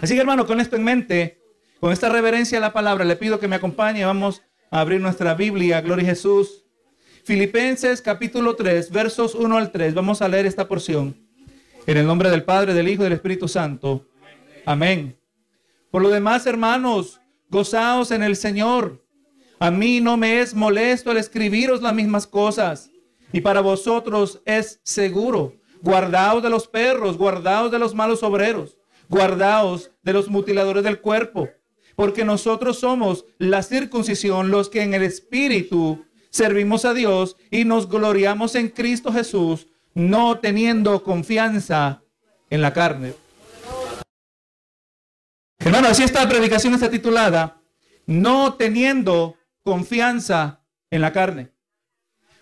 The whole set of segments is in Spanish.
Así que hermano, con esto en mente, con esta reverencia a la palabra, le pido que me acompañe. Vamos a abrir nuestra Biblia, Gloria a Jesús. Filipenses capítulo 3, versos 1 al 3. Vamos a leer esta porción. En el nombre del Padre, del Hijo y del Espíritu Santo. Amén. Por lo demás, hermanos, gozaos en el Señor. A mí no me es molesto el escribiros las mismas cosas. Y para vosotros es seguro. Guardaos de los perros, guardaos de los malos obreros, guardaos de los mutiladores del cuerpo. Porque nosotros somos la circuncisión, los que en el Espíritu servimos a Dios y nos gloriamos en Cristo Jesús, no teniendo confianza en la carne. Hermano, así esta predicación está titulada, no teniendo confianza en la carne.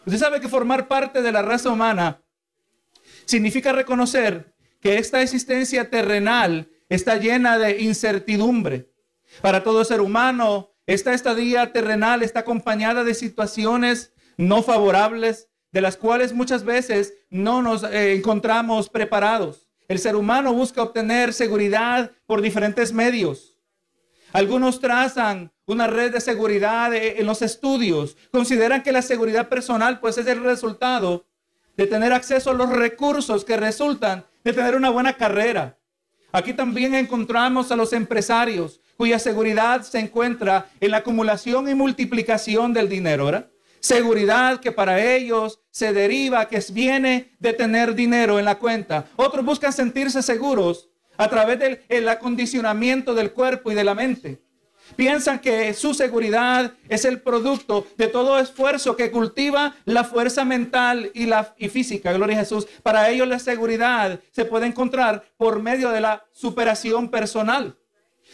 Usted sabe que formar parte de la raza humana significa reconocer que esta existencia terrenal está llena de incertidumbre. Para todo ser humano, esta estadía terrenal está acompañada de situaciones no favorables, de las cuales muchas veces no nos eh, encontramos preparados. El ser humano busca obtener seguridad por diferentes medios. Algunos trazan una red de seguridad eh, en los estudios. Consideran que la seguridad personal pues es el resultado de tener acceso a los recursos que resultan de tener una buena carrera. Aquí también encontramos a los empresarios cuya seguridad se encuentra en la acumulación y multiplicación del dinero. Seguridad que para ellos se deriva, que viene de tener dinero en la cuenta. Otros buscan sentirse seguros a través del acondicionamiento del cuerpo y de la mente. Piensan que su seguridad es el producto de todo esfuerzo que cultiva la fuerza mental y, la, y física. Gloria a Jesús. Para ellos la seguridad se puede encontrar por medio de la superación personal.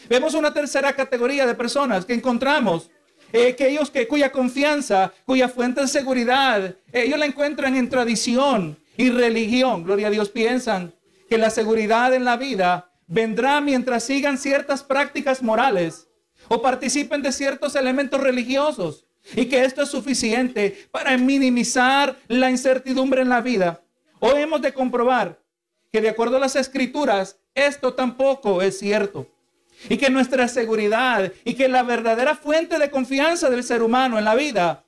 Vemos una tercera categoría de personas que encontramos. Eh, que ellos que, cuya confianza, cuya fuente de seguridad, ellos la encuentran en tradición y religión. Gloria a Dios, piensan que la seguridad en la vida vendrá mientras sigan ciertas prácticas morales o participen de ciertos elementos religiosos y que esto es suficiente para minimizar la incertidumbre en la vida. Hoy hemos de comprobar que de acuerdo a las escrituras, esto tampoco es cierto. Y que nuestra seguridad y que la verdadera fuente de confianza del ser humano en la vida,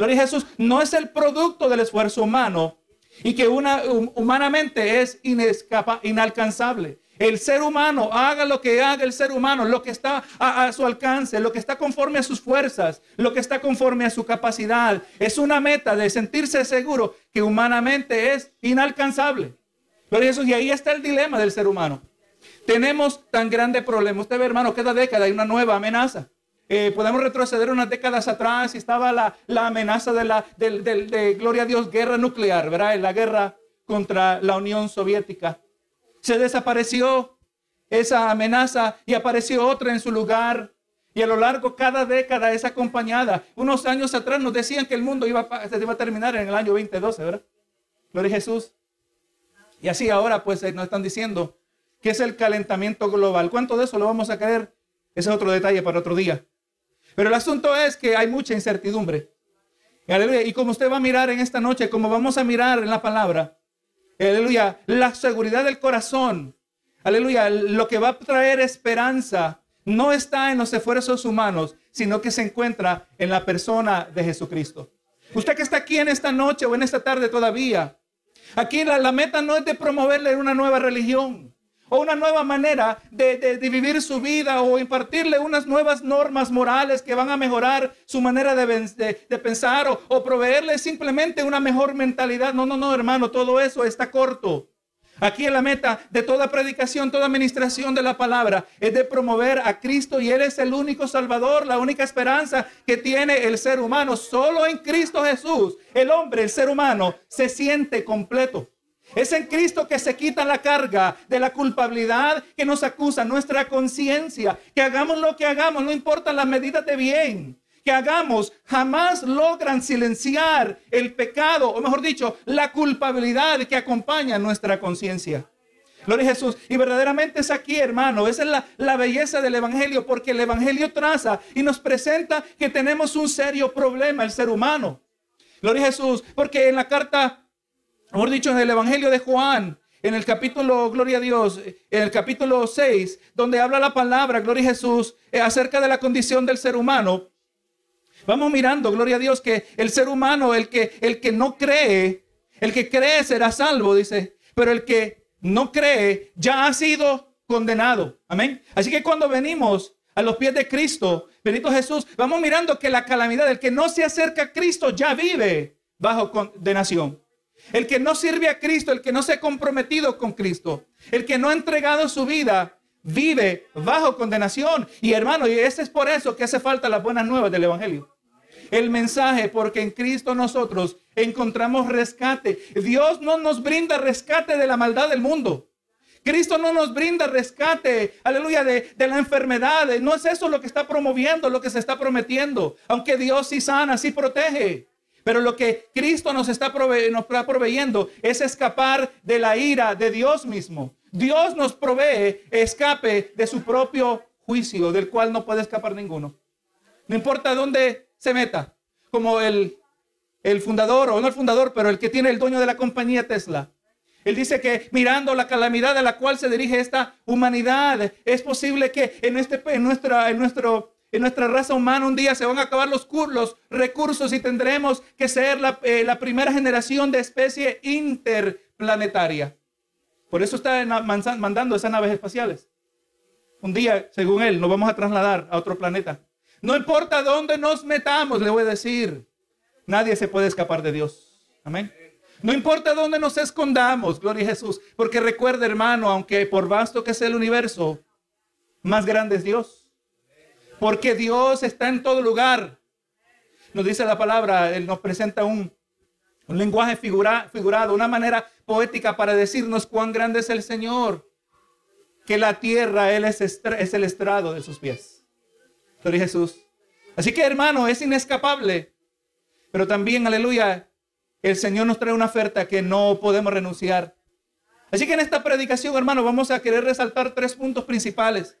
Gloria a Jesús, no es el producto del esfuerzo humano y que una, humanamente es inescapa, inalcanzable. El ser humano, haga lo que haga el ser humano, lo que está a, su alcance, lo que está conforme a sus fuerzas, lo que está conforme a su capacidad. Es una meta de sentirse seguro que humanamente es inalcanzable. Pero eso, y ahí está el dilema del ser humano. Tenemos tan grande problema. Usted ve, hermano, cada década hay una nueva amenaza. Eh, podemos retroceder unas décadas atrás y estaba la, amenaza de la, de, gloria a Dios, guerra nuclear, ¿verdad? La guerra contra la Unión Soviética. Se desapareció esa amenaza y apareció otra en su lugar. Y a lo largo, cada década es acompañada. Unos años atrás nos decían que el mundo iba a, iba a terminar en el año 2012, ¿verdad? Gloria a Jesús. Y así ahora, pues, nos están diciendo que es el calentamiento global. ¿Cuánto de eso lo vamos a caer? Ese es otro detalle para otro día. Pero el asunto es que hay mucha incertidumbre. Y como usted va a mirar en esta noche, como vamos a mirar en la palabra, Aleluya. La seguridad del corazón. Aleluya. Lo que va a traer esperanza no está en los esfuerzos humanos, sino que se encuentra en la persona de Jesucristo. Usted que está aquí en esta noche o en esta tarde todavía, aquí la, meta no es de promoverle una nueva religión o una nueva manera de, vivir su vida o impartirle unas nuevas normas morales que van a mejorar su manera de, pensar o, o proveerle simplemente una mejor mentalidad. No, no, no, hermano, todo eso está corto. Aquí en la meta de toda predicación, toda administración de la palabra es de promover a Cristo y Él es el único Salvador, la única esperanza que tiene el ser humano. Solo en Cristo Jesús, el hombre, el ser humano, se siente completo. Es en Cristo que se quita la carga de la culpabilidad que nos acusa nuestra conciencia. Que hagamos lo que hagamos, no importa las medidas de bien que hagamos, jamás logran silenciar el pecado, o mejor dicho, la culpabilidad que acompaña nuestra conciencia. Gloria a Jesús. Y verdaderamente es aquí, hermano. Esa es la, la, belleza del Evangelio, porque el Evangelio traza y nos presenta que tenemos un serio problema, el ser humano. Gloria a Jesús. Porque en la carta Mejor dicho, en el Evangelio de Juan, en el capítulo, gloria a Dios, en el capítulo 6, donde habla la palabra, gloria a Jesús, eh, acerca de la condición del ser humano. Vamos mirando, gloria a Dios, que el ser humano, el que, el que no cree, el que cree será salvo, dice, pero el que no cree ya ha sido condenado. Amén. Así que cuando venimos a los pies de Cristo, bendito Jesús, vamos mirando que la calamidad del que no se acerca a Cristo ya vive bajo condenación. El que no sirve a Cristo, el que no se ha comprometido con Cristo, el que no ha entregado su vida, vive bajo condenación. Y hermano, y ese es por eso que hace falta las buenas nuevas del Evangelio. El mensaje, porque en Cristo nosotros encontramos rescate. Dios no nos brinda rescate de la maldad del mundo. Cristo no nos brinda rescate, aleluya, de, la enfermedad. No es eso lo que está promoviendo, lo que se está prometiendo. Aunque Dios sí sana, sí protege. Pero lo que Cristo nos está, nos está proveyendo es escapar de la ira de Dios mismo. Dios nos provee escape de su propio juicio, del cual no puede escapar ninguno. No importa dónde se meta, como el, el fundador, o no el fundador, pero el que tiene el dueño de la compañía Tesla. Él dice que mirando la calamidad a la cual se dirige esta humanidad, es posible que en, este, en, nuestra, en, nuestro, en nuestra raza humana un día se van a acabar los, recursos y tendremos que ser la, eh, la primera generación de especie interplanetaria. Por eso está mandando esas naves espaciales. Un día, según él, nos vamos a trasladar a otro planeta. No importa dónde nos metamos, le voy a decir, nadie se puede escapar de Dios. Amén. No importa dónde nos escondamos, gloria a Jesús, porque recuerda, hermano, aunque por vasto que sea el universo, más grande es Dios. Porque Dios está en todo lugar. Nos dice la palabra, Él nos presenta un, un lenguaje figurado, una manera poética para decirnos cuán grande es el Señor. Que la tierra, Él es, es el estrado de sus pies. Gloria Jesús. Así que, hermano, es inescapable. Pero también, aleluya, el Señor nos trae una oferta que no podemos renunciar. Así que en esta predicación, hermano, vamos a querer resaltar tres puntos principales.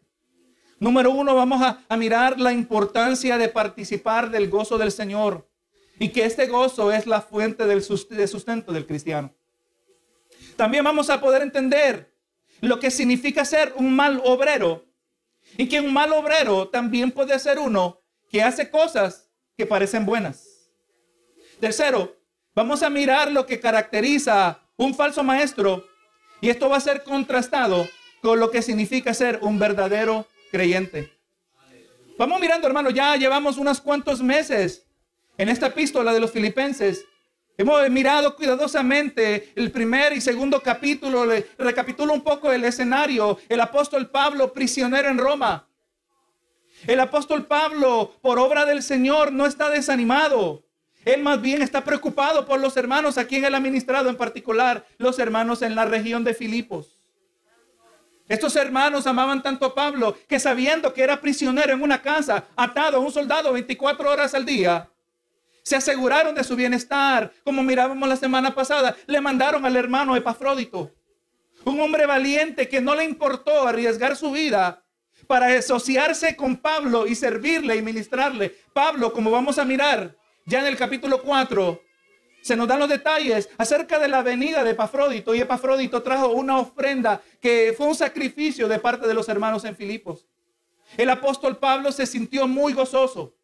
Número uno, vamos a, mirar la importancia de participar del gozo del Señor y que este gozo es la fuente del de sustento del cristiano. También vamos a poder entender lo que significa ser un mal obrero y que un mal obrero también puede ser uno que hace cosas que parecen buenas. Tercero, Vamos a mirar lo que caracteriza un falso maestro y esto va a ser contrastado con lo que significa ser un verdadero creyente. Vamos mirando, hermano, ya llevamos unos cuantos meses en esta epístola de los filipenses. Hemos mirado cuidadosamente el primer y segundo capítulo, le recapitulo un poco el escenario, el apóstol Pablo prisionero en Roma. El apóstol Pablo, por obra del Señor, no está desanimado. Él más bien está preocupado por los hermanos a quien él ha ministrado, en particular los hermanos en la región de Filipos. Estos hermanos amaban tanto a Pablo que sabiendo que era prisionero en una casa, atado a un soldado 24 horas al día, se aseguraron de su bienestar. Como mirábamos la semana pasada, le mandaron al hermano Epafrodito, un hombre valiente que no le importó arriesgar su vida para asociarse con Pablo y servirle y ministrarle. Pablo, como vamos a mirar, ya en el capítulo 4 se nos dan los detalles acerca de la venida de Epafrodito y Epafrodito trajo una ofrenda que fue un sacrificio de parte de los hermanos en Filipos. El apóstol Pablo se sintió muy gozoso.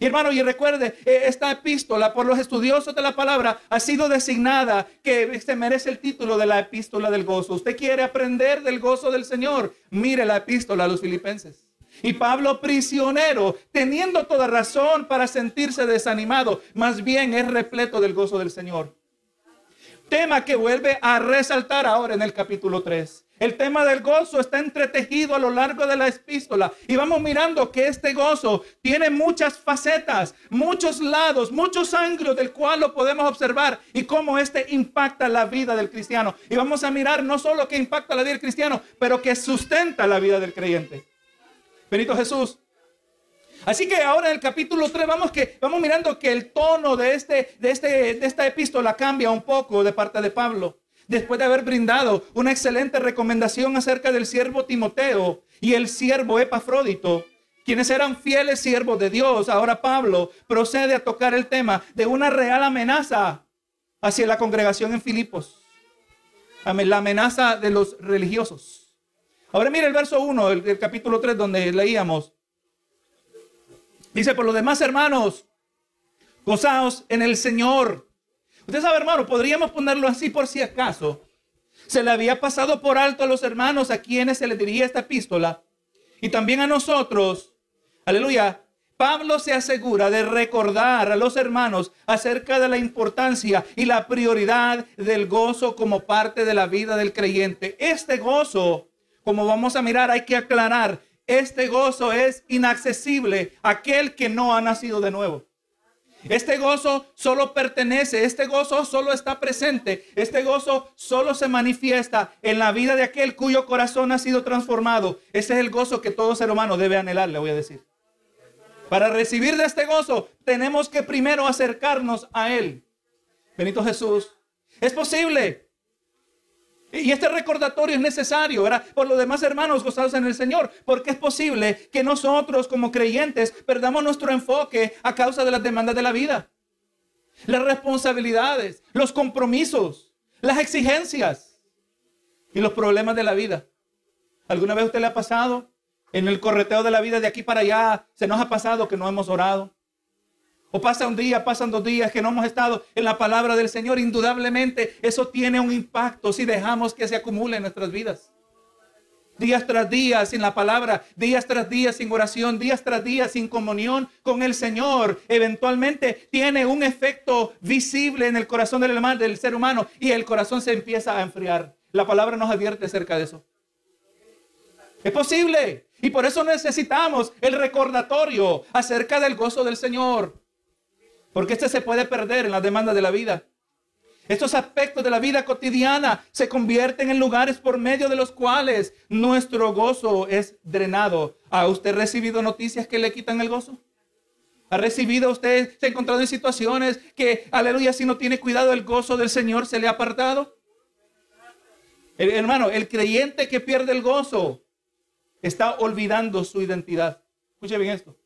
Y hermano, y recuerde, eh, esta epístola por los estudiosos de la palabra ha sido designada que se merece el título de la epístola del gozo. Usted quiere aprender del gozo del Señor, mire la epístola a los filipenses. Y Pablo prisionero, teniendo toda razón para sentirse desanimado, más bien es repleto del gozo del Señor. Tema que vuelve a resaltar ahora en el capítulo 3. El tema del gozo está entretejido a lo largo de la epístola y vamos mirando que este gozo tiene muchas facetas, muchos lados, muchos ángulos del cual lo podemos observar y cómo este impacta la vida del cristiano. Y vamos a mirar no solo que impacta la vida del cristiano, pero que sustenta la vida del creyente. Benito Jesús. Así que ahora en el capítulo 3 vamos, que, vamos mirando que el tono de, este, de, este, de esta epístola cambia un poco de parte de Pablo. Después de haber brindado una excelente recomendación acerca del siervo Timoteo y el siervo Epafrodito, quienes eran fieles siervos de Dios, ahora Pablo procede a tocar el tema de una real amenaza hacia la congregación en Filipos. La amenaza de los religiosos. Ahora mire el verso 1 del, capítulo 3 donde leíamos. Dice, por lo demás, hermanos, gozaos en el Señor. Usted sabe, hermano, podríamos ponerlo así por si acaso. Se le había pasado por alto a los hermanos a quienes se les dirigía esta epístola y también a nosotros. Aleluya. Pablo se asegura de recordar a los hermanos acerca de la importancia y la prioridad del gozo como parte de la vida del creyente. Este gozo, como vamos a mirar, hay que aclarar, este gozo es inaccesible a aquel que no ha nacido de nuevo. Este gozo solo pertenece, este gozo solo está presente, este gozo solo se manifiesta en la vida de aquel cuyo corazón ha sido transformado. Ese es el gozo que todo ser humano debe anhelar, le voy a decir. Para recibir de este gozo tenemos que primero acercarnos a Él. Benito Jesús. Es posible. Y este recordatorio es necesario, ¿verdad? Por lo demás, hermanos, gozados en el Señor, porque es posible que nosotros como creyentes perdamos nuestro enfoque a causa de las demandas de la vida, las responsabilidades, los compromisos, las exigencias y los problemas de la vida. ¿Alguna vez usted le ha pasado en el correteo de la vida de aquí para allá? Se nos ha pasado que no hemos orado. O pasa un día, pasan dos días que no hemos estado en la palabra del Señor. Indudablemente eso tiene un impacto si dejamos que se acumule en nuestras vidas. Días tras días sin la palabra, días tras días sin oración, días tras días sin comunión con el Señor, eventualmente tiene un efecto visible en el corazón del, del ser humano y el corazón se empieza a enfriar. La palabra nos advierte acerca de eso. Es posible. Y por eso necesitamos el recordatorio acerca del gozo del Señor. Porque este se puede perder en las demandas de la vida. Estos aspectos de la vida cotidiana se convierten en lugares por medio de los cuales nuestro gozo es drenado. ¿Ha usted recibido noticias que le quitan el gozo? ¿Ha recibido usted, se ha encontrado en situaciones que, aleluya, si no tiene cuidado, el gozo del Señor se le ha apartado? hermano, el creyente que pierde el gozo está olvidando su identidad. Escuche bien esto.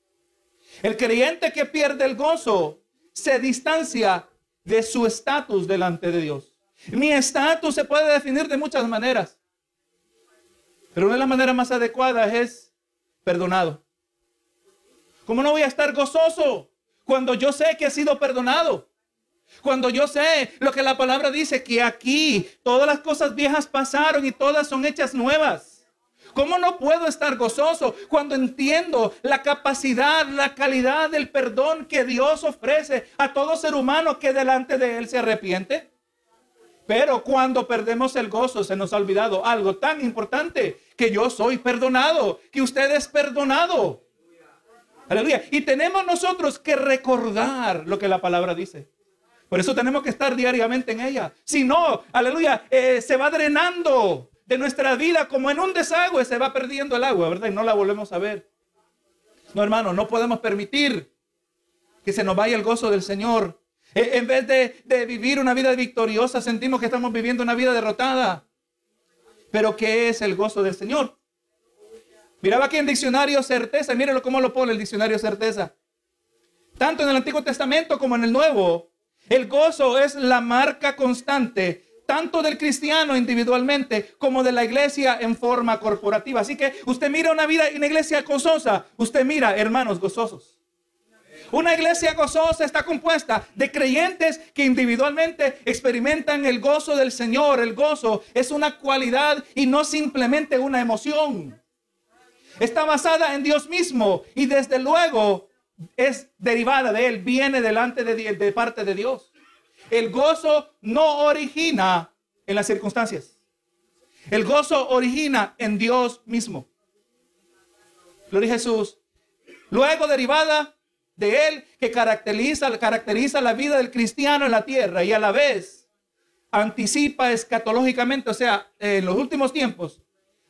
El creyente que pierde el gozo se distancia de su estatus delante de Dios. Mi estatus se puede definir de muchas maneras. Pero una de las maneras más adecuadas es perdonado. ¿Cómo no voy a estar gozoso cuando yo sé que he sido perdonado? Cuando yo sé lo que la palabra dice, que aquí todas las cosas viejas pasaron y todas son hechas nuevas. ¿Cómo no puedo estar gozoso cuando entiendo la capacidad, la calidad del perdón que Dios ofrece a todo ser humano que delante de Él se arrepiente? Pero cuando perdemos el gozo se nos ha olvidado algo tan importante, que yo soy perdonado, que usted es perdonado. Aleluya. Y tenemos nosotros que recordar lo que la palabra dice. Por eso tenemos que estar diariamente en ella. Si no, aleluya, eh, se va drenando de nuestra vida como en un desagüe se va perdiendo el agua, ¿verdad? Y no la volvemos a ver. No, hermano, no podemos permitir que se nos vaya el gozo del Señor. E, en vez de, de vivir una vida victoriosa, sentimos que estamos viviendo una vida derrotada. Pero ¿qué es el gozo del Señor? Miraba aquí en diccionario certeza, mírenlo cómo lo pone el diccionario certeza. Tanto en el Antiguo Testamento como en el Nuevo, el gozo es la marca constante tanto del cristiano individualmente como de la iglesia en forma corporativa. Así que usted mira una vida, una iglesia gozosa, usted mira hermanos gozosos. Una iglesia gozosa está compuesta de creyentes que individualmente experimentan el gozo del Señor. El gozo es una cualidad y no simplemente una emoción. Está basada en Dios mismo y desde luego es derivada de Él, viene delante de, de parte de Dios. El gozo no origina en las circunstancias. El gozo origina en Dios mismo. Gloria a Jesús. Luego derivada de él que caracteriza, caracteriza la vida del cristiano en la tierra y a la vez anticipa escatológicamente, o sea, en los últimos tiempos,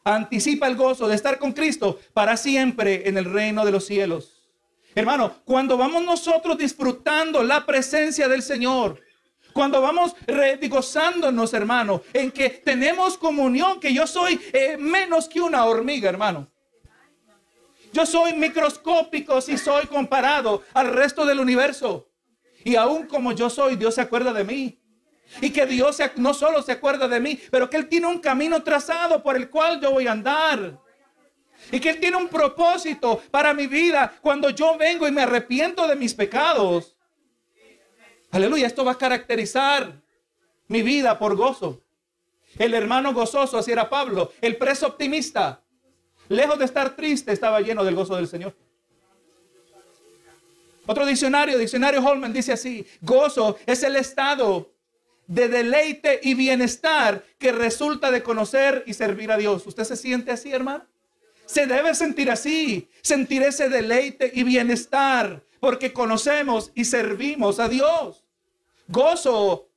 anticipa el gozo de estar con Cristo para siempre en el reino de los cielos. Hermano, cuando vamos nosotros disfrutando la presencia del Señor, cuando vamos gozándonos, hermano, en que tenemos comunión, que yo soy eh, menos que una hormiga, hermano. Yo soy microscópico si soy comparado al resto del universo. Y aún como yo soy, Dios se acuerda de mí. Y que Dios no solo se acuerda de mí, pero que Él tiene un camino trazado por el cual yo voy a andar. Y que Él tiene un propósito para mi vida cuando yo vengo y me arrepiento de mis pecados. Aleluya, esto va a caracterizar mi vida por gozo. El hermano gozoso, así era Pablo. El preso optimista, lejos de estar triste, estaba lleno del gozo del Señor. Otro diccionario, diccionario Holman, dice así, gozo es el estado de deleite y bienestar que resulta de conocer y servir a Dios. ¿Usted se siente así, hermano? Se debe sentir así, sentir ese deleite y bienestar, porque conocemos y servimos a Dios. Gozo,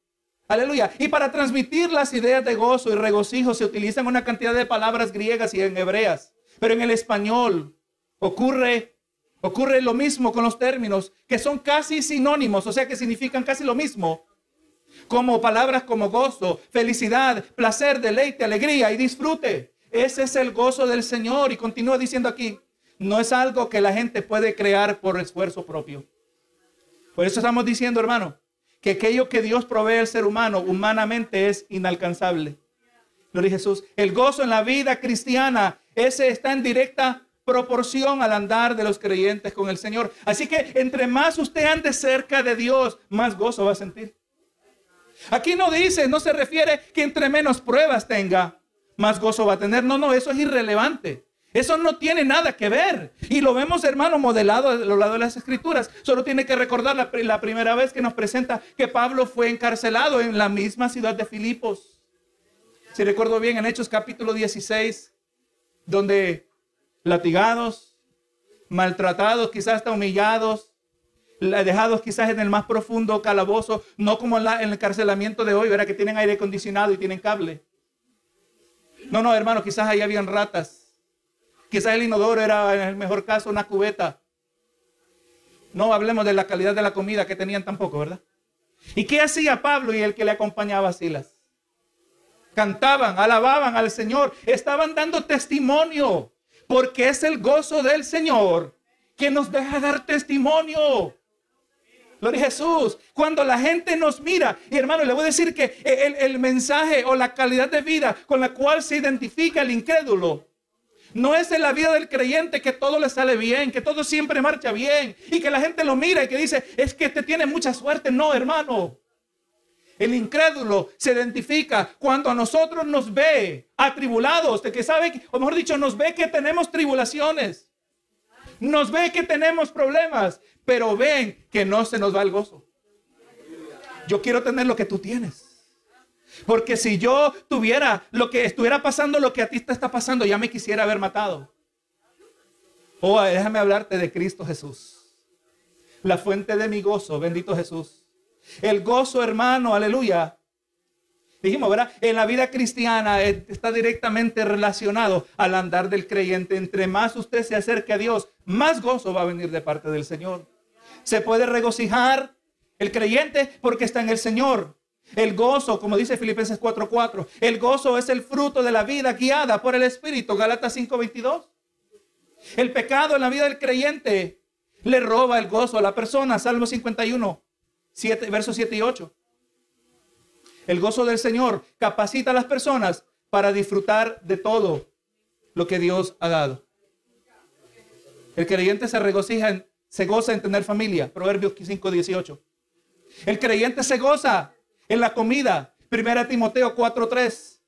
aleluya. Y para transmitir las ideas de gozo y regocijo se utilizan una cantidad de palabras griegas y en hebreas, pero en el español ocurre Ocurre lo mismo con los términos que son casi sinónimos, o sea que significan casi lo mismo, como palabras como gozo, felicidad, placer, deleite, alegría y disfrute. Ese es el gozo del Señor y continúa diciendo aquí, no es algo que la gente puede crear por esfuerzo propio. Por eso estamos diciendo, hermano, que aquello que Dios provee al ser humano humanamente es inalcanzable. Gloria a Jesús. El gozo en la vida cristiana, ese está en directa proporción al andar de los creyentes con el Señor. Así que entre más usted ande cerca de Dios, más gozo va a sentir. Aquí no dice, no se refiere que entre menos pruebas tenga, más gozo va a tener. No, no, eso es irrelevante. Eso no tiene nada que ver. Y lo vemos, hermano, modelado a lo lado de las escrituras. Solo tiene que recordar la, primera vez que nos presenta que Pablo fue encarcelado en la misma ciudad de Filipos. Si recuerdo bien, en Hechos capítulo 16, donde latigados, maltratados, quizás hasta humillados, dejados quizás en el más profundo calabozo, no como en, el encarcelamiento de hoy, ¿verdad? Que tienen aire acondicionado y tienen cable. No, no, hermano, quizás ahí habían ratas. Quizás el inodoro era, en el mejor caso, una cubeta. No hablemos de la calidad de la comida que tenían tampoco, ¿verdad? ¿Y qué hacía Pablo y el que le acompañaba a Silas? Cantaban, alababan al Señor, estaban dando testimonio porque es el gozo del Señor que nos deja dar testimonio. Gloria a Jesús. Cuando la gente nos mira, y hermano, le voy a decir que el, el, mensaje o la calidad de vida con la cual se identifica el incrédulo, no es en la vida del creyente que todo le sale bien, que todo siempre marcha bien, y que la gente lo mira y que dice, es que te tiene mucha suerte. No, hermano. El incrédulo se identifica cuando a nosotros nos ve atribulados, de que sabe, o mejor dicho, nos ve que tenemos tribulaciones. Nos ve que tenemos problemas, pero ven que no se nos va el gozo. Yo quiero tener lo que tú tienes. Porque si yo tuviera lo que estuviera pasando, lo que a ti te está pasando, ya me quisiera haber matado. Oh, déjame hablarte de Cristo Jesús. La fuente de mi gozo, bendito Jesús. El gozo, hermano, aleluya. Dijimos, ¿verdad? En la vida cristiana eh, está directamente relacionado al andar del creyente. Entre más usted se acerque a Dios, más gozo va a venir de parte del Señor. Se puede regocijar el creyente porque está en el Señor. El gozo, como dice Filipenses 4:4, el gozo es el fruto de la vida guiada por el Espíritu, Galatas 5:22. El pecado en la vida del creyente le roba el gozo a la persona, Salmo 51 versos 7 y 8. El gozo del Señor capacita a las personas para disfrutar de todo lo que Dios ha dado. El creyente se regocija, se goza en tener familia. Proverbios 5, 18. El creyente se goza en la comida. Primera Timoteo 4, 3.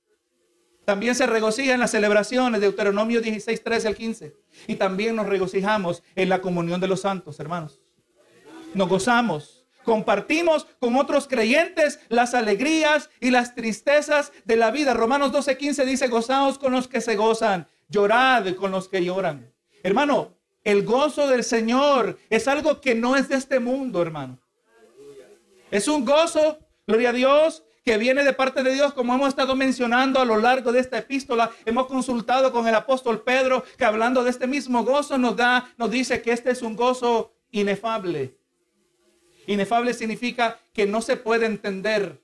También se regocija en las celebraciones. Deuteronomio 16, 13 al 15. Y también nos regocijamos en la comunión de los santos, hermanos. Nos gozamos Compartimos con otros creyentes las alegrías y las tristezas de la vida. Romanos 12:15 dice, gozaos con los que se gozan, llorad con los que lloran. Hermano, el gozo del Señor es algo que no es de este mundo, hermano. Es un gozo, gloria a Dios, que viene de parte de Dios, como hemos estado mencionando a lo largo de esta epístola. Hemos consultado con el apóstol Pedro, que hablando de este mismo gozo nos da, nos dice que este es un gozo inefable. Inefable significa que no se puede entender.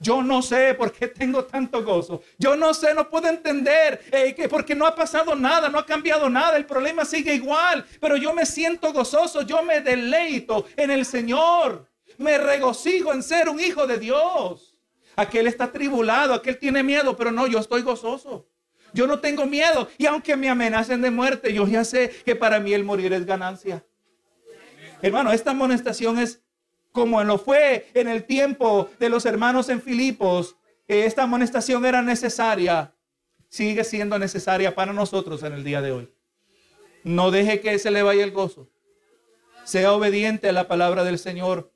Yo no sé por qué tengo tanto gozo. Yo no sé, no puedo entender eh, que porque no ha pasado nada, no ha cambiado nada, el problema sigue igual. Pero yo me siento gozoso, yo me deleito en el Señor. Me regocijo en ser un hijo de Dios. Aquel está tribulado, aquel tiene miedo, pero no, yo estoy gozoso. Yo no tengo miedo. Y aunque me amenacen de muerte, yo ya sé que para mí el morir es ganancia. Hermano, esta amonestación es como lo fue en el tiempo de los hermanos en Filipos. Esta amonestación era necesaria. Sigue siendo necesaria para nosotros en el día de hoy. No deje que se le vaya el gozo. Sea obediente a la palabra del Señor.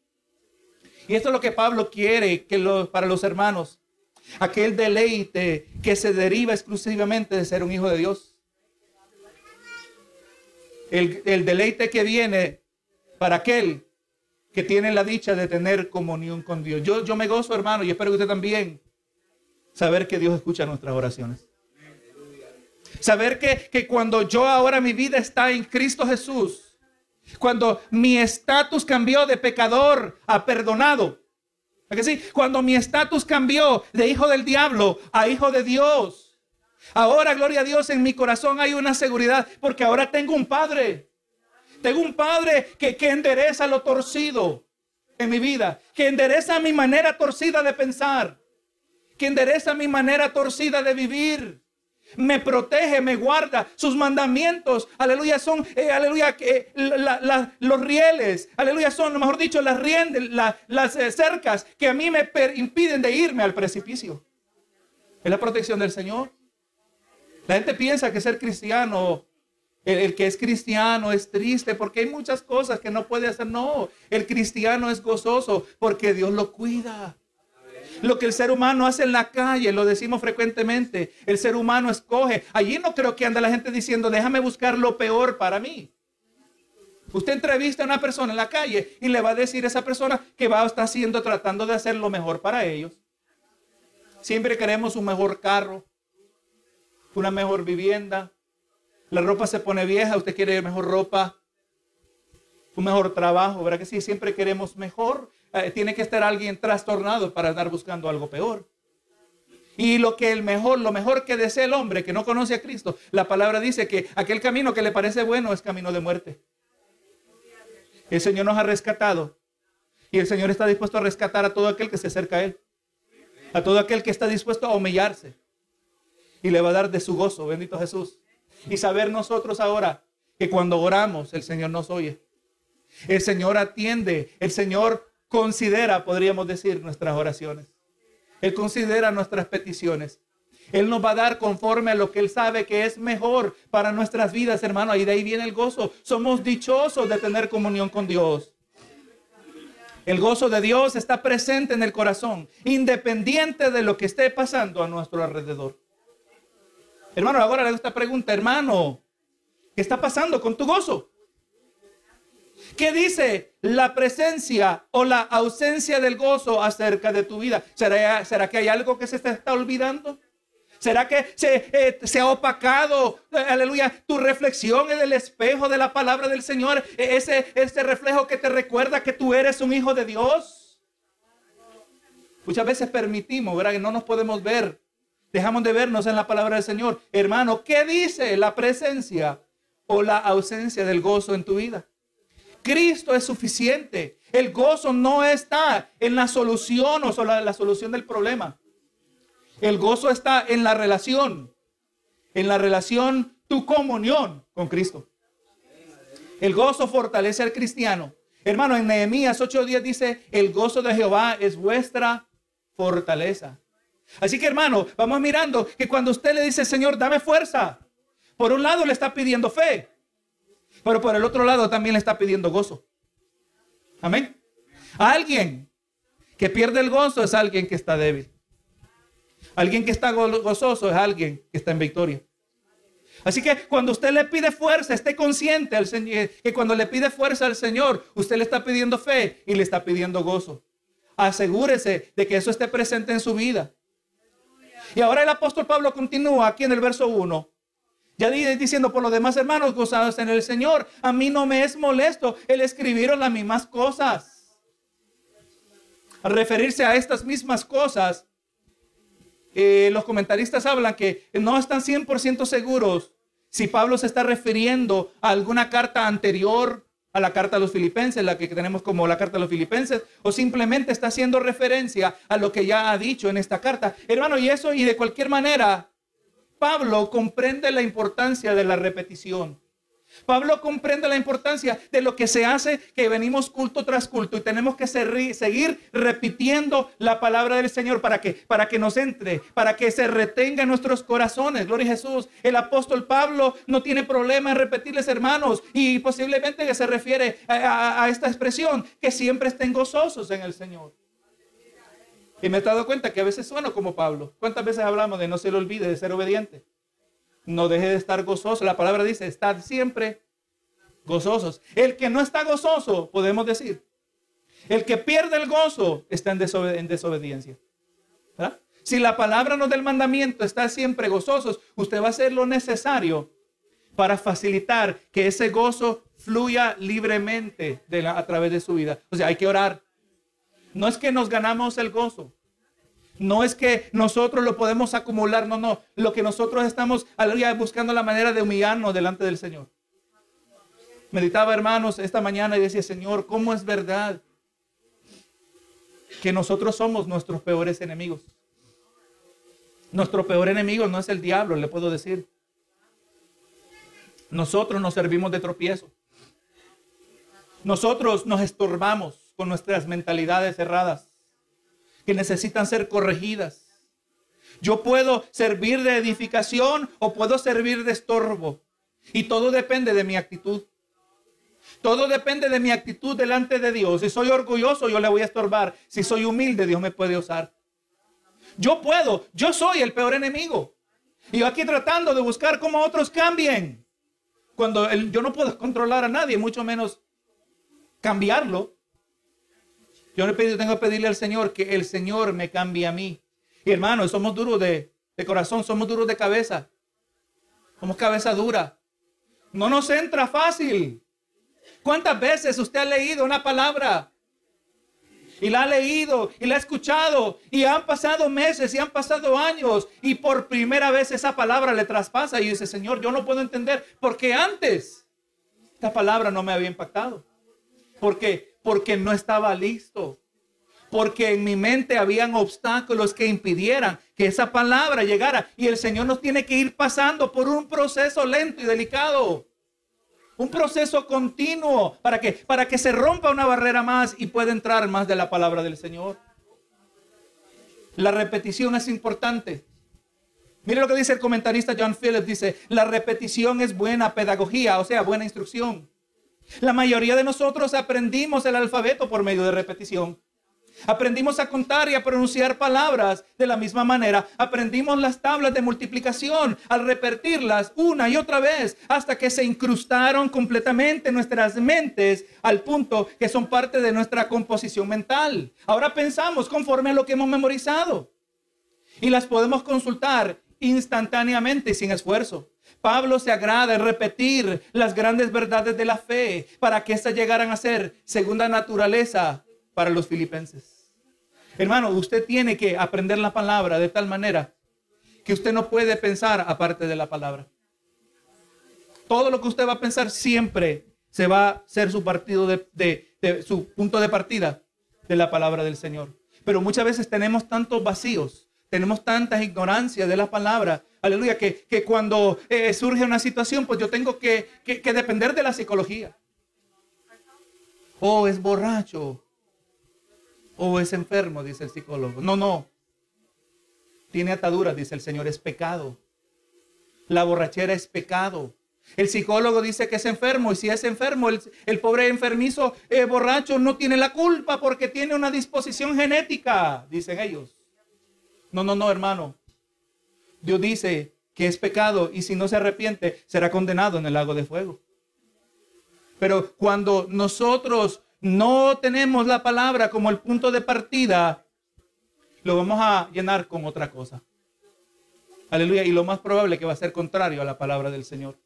Y esto es lo que Pablo quiere que para los hermanos. Aquel deleite que se deriva exclusivamente de ser un hijo de Dios. El, el deleite que viene para aquel que tiene la dicha de tener comunión con Dios. Yo, yo me gozo, hermano, y espero que usted también, saber que Dios escucha nuestras oraciones. Saber que, que cuando yo ahora mi vida está en Cristo Jesús, cuando mi estatus cambió de pecador a perdonado. que sí? Cuando mi estatus cambió de hijo del diablo a hijo de Dios. Ahora, gloria a Dios, en mi corazón hay una seguridad porque ahora tengo un padre. Tengo un padre que, que endereza lo torcido en mi vida, que endereza mi manera torcida de pensar, que endereza mi manera torcida de vivir me protege, me guarda. Sus mandamientos, aleluya, son, eh, aleluya, que los rieles, aleluya, son, mejor dicho, las riendas, las eh, cercas que a mí me impiden de irme al precipicio. Es la protección del Señor. La gente piensa que ser cristiano, el, que es cristiano es triste porque hay muchas cosas que no puede hacer. No, el cristiano es gozoso porque Dios lo cuida. Lo que el ser humano hace en la calle, lo decimos frecuentemente, el ser humano escoge. Allí no creo que anda la gente diciendo, déjame buscar lo peor para mí. Usted entrevista a una persona en la calle y le va a decir a esa persona que va a estar haciendo, tratando de hacer lo mejor para ellos. Siempre queremos un mejor carro, una mejor vivienda. La ropa se pone vieja, usted quiere mejor ropa, un mejor trabajo, ¿verdad que sí? Siempre queremos mejor. Eh, tiene que estar alguien trastornado para estar buscando algo peor. Y lo que el mejor, lo mejor que desea el hombre que no conoce a Cristo, la palabra dice que aquel camino que le parece bueno es camino de muerte. El Señor nos ha rescatado y el Señor está dispuesto a rescatar a todo aquel que se acerca a Él, a todo aquel que está dispuesto a humillarse y le va a dar de su gozo, bendito Jesús. Y saber nosotros ahora que cuando oramos el Señor nos oye. El Señor atiende, el Señor considera, podríamos decir, nuestras oraciones. Él considera nuestras peticiones. Él nos va a dar conforme a lo que Él sabe que es mejor para nuestras vidas, hermano. Y de ahí viene el gozo. Somos dichosos de tener comunión con Dios. El gozo de Dios está presente en el corazón, independiente de lo que esté pasando a nuestro alrededor. Hermano, ahora le hago esta pregunta, hermano, ¿qué está pasando con tu gozo? ¿Qué dice la presencia o la ausencia del gozo acerca de tu vida? ¿Será, será que hay algo que se te está olvidando? ¿Será que se, eh, se, ha opacado, aleluya, tu reflexión en el espejo de la palabra del Señor? E, ese, ese reflejo que te recuerda que tú eres un hijo de Dios. Muchas veces permitimos, ¿verdad? Que no nos podemos ver. Dejamos de vernos en la palabra del Señor. Hermano, ¿qué dice la presencia o la ausencia del gozo en tu vida? Cristo es suficiente. El gozo no está en la solución o solo la solución del problema. El gozo está en la relación, en la relación, tu comunión con Cristo. El gozo fortalece al cristiano. Hermano, en Nehemías 8:10 dice, el gozo de Jehová es vuestra fortaleza. Así que hermano, vamos mirando que cuando usted le dice, Señor, dame fuerza, por un lado le está pidiendo fe. Pero por el otro lado también le está pidiendo gozo. Amén. alguien que pierde el gozo es alguien que está débil. Alguien que está gozoso es alguien que está en victoria. Así que cuando usted le pide fuerza, esté consciente al Señor, que cuando le pide fuerza al Señor, usted le está pidiendo fe y le está pidiendo gozo. Asegúrese de que eso esté presente en su vida. Y ahora el apóstol Pablo continúa aquí en el verso 1 ya diciendo por los demás hermanos gozados en el Señor. A mí no me es molesto el escribir las mismas cosas. Referirse a estas mismas cosas, eh, los comentaristas hablan que no están 100% seguros si Pablo se está refiriendo a alguna carta anterior a la carta a los filipenses, la que tenemos como la carta a los filipenses, o simplemente está haciendo referencia a lo que ya ha dicho en esta carta. Hermano, y eso, y de cualquier manera, Pablo comprende la importancia de la repetición. Pablo comprende la importancia de lo que se hace, que venimos culto tras culto y tenemos que seguir repitiendo la palabra del Señor para que, para que nos entre, para que se retenga en nuestros corazones. Gloria a Jesús. El apóstol Pablo no tiene problema en repetirles, hermanos, y posiblemente que se refiere a, a esta expresión, que siempre estén gozosos en el Señor. Y me he dado cuenta que a veces sueno como Pablo. ¿Cuántas veces hablamos de no se le olvide de ser obediente? no deje de estar gozoso. La palabra dice, estad siempre gozosos. El que no está gozoso, podemos decir, el que pierde el gozo está en, desobediencia. Si la palabra no del mandamiento está siempre gozosos, usted va a hacer lo necesario para facilitar que ese gozo fluya libremente a través de su vida. O sea, hay que orar. No es que nos ganamos el gozo. No es que nosotros lo podemos acumular, no, no. Lo que nosotros estamos, aleluya, buscando la manera de humillarnos delante del Señor. Meditaba, hermanos, esta mañana y decía, Señor, ¿cómo es verdad que nosotros somos nuestros peores enemigos? Nuestro peor enemigo no es el diablo, le puedo decir. Nosotros nos servimos de tropiezo. Nosotros nos estorbamos con nuestras mentalidades cerradas que necesitan ser corregidas. Yo puedo servir de edificación o puedo servir de estorbo. Y todo depende de mi actitud. Todo depende de mi actitud delante de Dios. Si soy orgulloso, yo le voy a estorbar. Si soy humilde, Dios me puede usar. Yo puedo, yo soy el peor enemigo. Y yo aquí tratando de buscar cómo otros cambien. Cuando yo no puedo controlar a nadie, mucho menos cambiarlo. Yo le tengo que pedirle al Señor que el Señor me cambie a mí. Y hermanos, somos duros de, de corazón, somos duros de cabeza. Somos cabeza dura. No nos entra fácil. ¿Cuántas veces usted ha leído una palabra? Y la ha leído y la ha escuchado y han pasado meses y han pasado años y por primera vez esa palabra le traspasa y dice, Señor, yo no puedo entender porque antes esta palabra no me había impactado. ¿Por qué? Porque no estaba listo. Porque en mi mente habían obstáculos que impidieran que esa palabra llegara. Y el Señor nos tiene que ir pasando por un proceso lento y delicado. Un proceso continuo para que, para que se rompa una barrera más y pueda entrar más de la palabra del Señor. La repetición es importante. Mire lo que dice el comentarista John Phillips. Dice, la repetición es buena pedagogía, o sea, buena instrucción. La mayoría de nosotros aprendimos el alfabeto por medio de repetición. Aprendimos a contar y a pronunciar palabras de la misma manera. Aprendimos las tablas de multiplicación al repetirlas una y otra vez hasta que se incrustaron completamente en nuestras mentes al punto que son parte de nuestra composición mental. Ahora pensamos conforme a lo que hemos memorizado y las podemos consultar instantáneamente y sin esfuerzo. Pablo se agrada repetir las grandes verdades de la fe para que éstas llegaran a ser segunda naturaleza para los filipenses. Hermano, usted tiene que aprender la palabra de tal manera que usted no puede pensar aparte de la palabra. Todo lo que usted va a pensar siempre se va a ser su partido de, su punto de partida de la palabra del Señor. Pero muchas veces tenemos tantos vacíos, tenemos tanta ignorancia de la palabra Aleluya, que, cuando eh, surge una situación, pues yo tengo que, que depender de la psicología. O es borracho. O es enfermo, dice el psicólogo. No, no. Tiene ataduras, dice el Señor, es pecado. La borrachera es pecado. El psicólogo dice que es enfermo y si es enfermo, el, pobre enfermizo eh, borracho no tiene la culpa porque tiene una disposición genética, dicen ellos. No, no, no, hermano. Dios dice que es pecado y si no se arrepiente será condenado en el lago de fuego. Pero cuando nosotros no tenemos la palabra como el punto de partida, lo vamos a llenar con otra cosa. Aleluya. Y lo más probable que va a ser contrario a la palabra del Señor.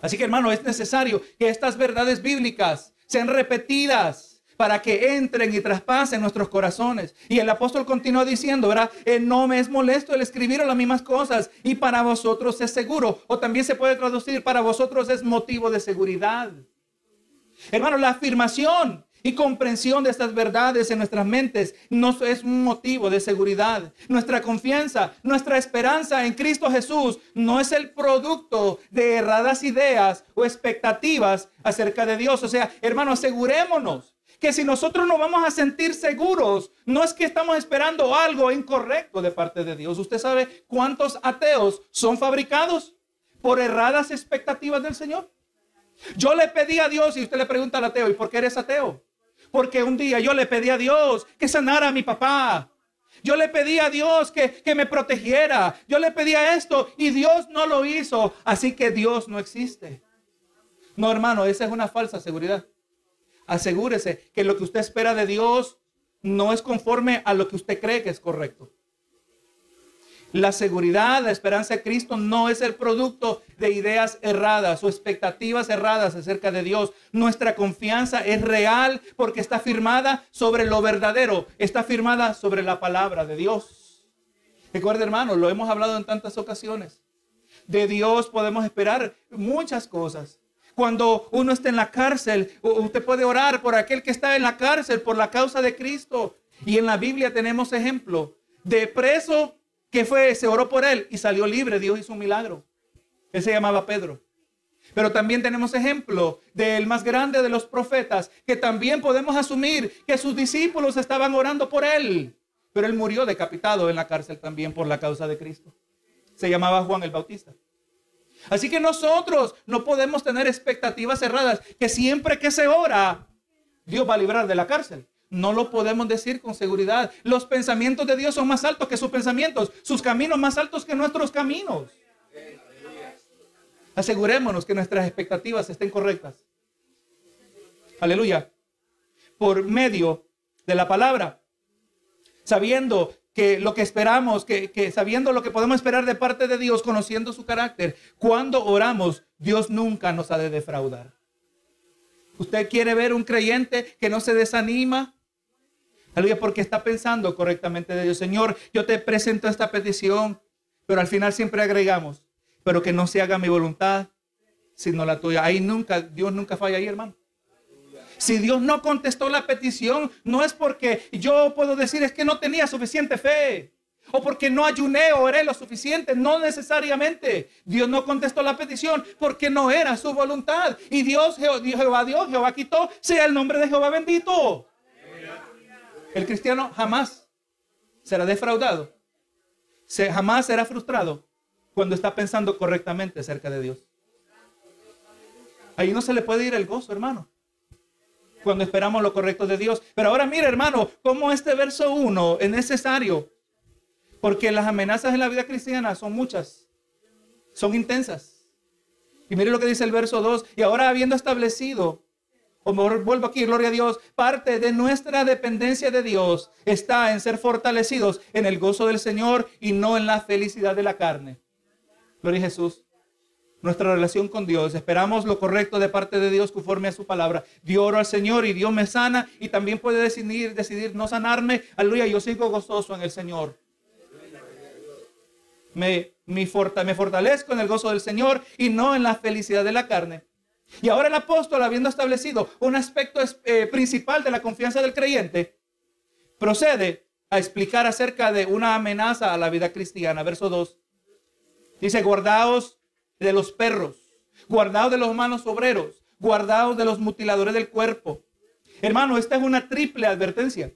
Así que hermano, es necesario que estas verdades bíblicas sean repetidas para que entren y traspasen nuestros corazones. Y el apóstol continúa diciendo, ¿verdad? Eh, no me es molesto el escribir las mismas cosas y para vosotros es seguro. O también se puede traducir, para vosotros es motivo de seguridad. Hermano, la afirmación y comprensión de estas verdades en nuestras mentes no es un motivo de seguridad. Nuestra confianza, nuestra esperanza en Cristo Jesús no es el producto de erradas ideas o expectativas acerca de Dios. O sea, hermano, asegurémonos que si nosotros no vamos a sentir seguros, no es que estamos esperando algo incorrecto de parte de Dios. ¿Usted sabe cuántos ateos son fabricados por erradas expectativas del Señor? Yo le pedí a Dios y usted le pregunta al ateo, ¿y por qué eres ateo? Porque un día yo le pedí a Dios que sanara a mi papá. Yo le pedí a Dios que, que me protegiera. Yo le pedí a esto y Dios no lo hizo. Así que Dios no existe. No, hermano, esa es una falsa seguridad asegúrese que lo que usted espera de Dios no es conforme a lo que usted cree que es correcto. La seguridad, la esperanza de Cristo no es el producto de ideas erradas o expectativas erradas acerca de Dios. Nuestra confianza es real porque está firmada sobre lo verdadero, está firmada sobre la palabra de Dios. Recuerde hermano, lo hemos hablado en tantas ocasiones. De Dios podemos esperar muchas cosas. Cuando uno está en la cárcel, usted puede orar por aquel que está en la cárcel por la causa de Cristo. Y en la Biblia tenemos ejemplo de preso que fue, se oró por él y salió libre. Dios hizo un milagro. Él se llamaba Pedro. Pero también tenemos ejemplo del más grande de los profetas, que también podemos asumir que sus discípulos estaban orando por él. Pero él murió decapitado en la cárcel también por la causa de Cristo. Se llamaba Juan el Bautista. Así que nosotros no podemos tener expectativas cerradas, que siempre que se ora, Dios va a librar de la cárcel. No lo podemos decir con seguridad. Los pensamientos de Dios son más altos que sus pensamientos, sus caminos más altos que nuestros caminos. Asegurémonos que nuestras expectativas estén correctas. Aleluya. Por medio de la palabra, sabiendo que lo que esperamos, que, sabiendo lo que podemos esperar de parte de Dios, conociendo su carácter, cuando oramos, Dios nunca nos ha de defraudar. ¿Usted quiere ver un creyente que no se desanima? Aleluya, porque está pensando correctamente de Dios. Señor, yo te presento esta petición, pero al final siempre agregamos, pero que no se haga mi voluntad, sino la tuya. Ahí nunca, Dios nunca falla ahí, hermano. Si Dios no contestó la petición, no es porque yo puedo decir es que no tenía suficiente fe. O porque no ayuné o oré lo suficiente. No necesariamente. Dios no contestó la petición porque no era su voluntad. Y Dios, Jehová Dios, Jehová quitó, sea el nombre de Jehová bendito. El cristiano jamás será defraudado. Jamás será frustrado cuando está pensando correctamente acerca de Dios. Ahí no se le puede ir el gozo, hermano cuando esperamos lo correcto de Dios. Pero ahora mire, hermano, cómo este verso 1 es necesario. Porque las amenazas en la vida cristiana son muchas, son intensas. Y mire lo que dice el verso 2. Y ahora habiendo establecido, o vuelvo aquí, gloria a Dios, parte de nuestra dependencia de Dios está en ser fortalecidos en el gozo del Señor y no en la felicidad de la carne. Gloria a Jesús nuestra relación con Dios. Esperamos lo correcto de parte de Dios conforme a su palabra. Dio oro al Señor y Dios me sana y también puede decidir, decidir no sanarme. Aleluya, yo sigo gozoso en el Señor. Me, me, fortalezco en el gozo del Señor y no en la felicidad de la carne. Y ahora el apóstol, habiendo establecido un aspecto eh, principal de la confianza del creyente, procede a explicar acerca de una amenaza a la vida cristiana. Verso 2. Dice, guardaos de los perros, guardados de los humanos obreros, guardados de los mutiladores del cuerpo. Hermano, esta es una triple advertencia.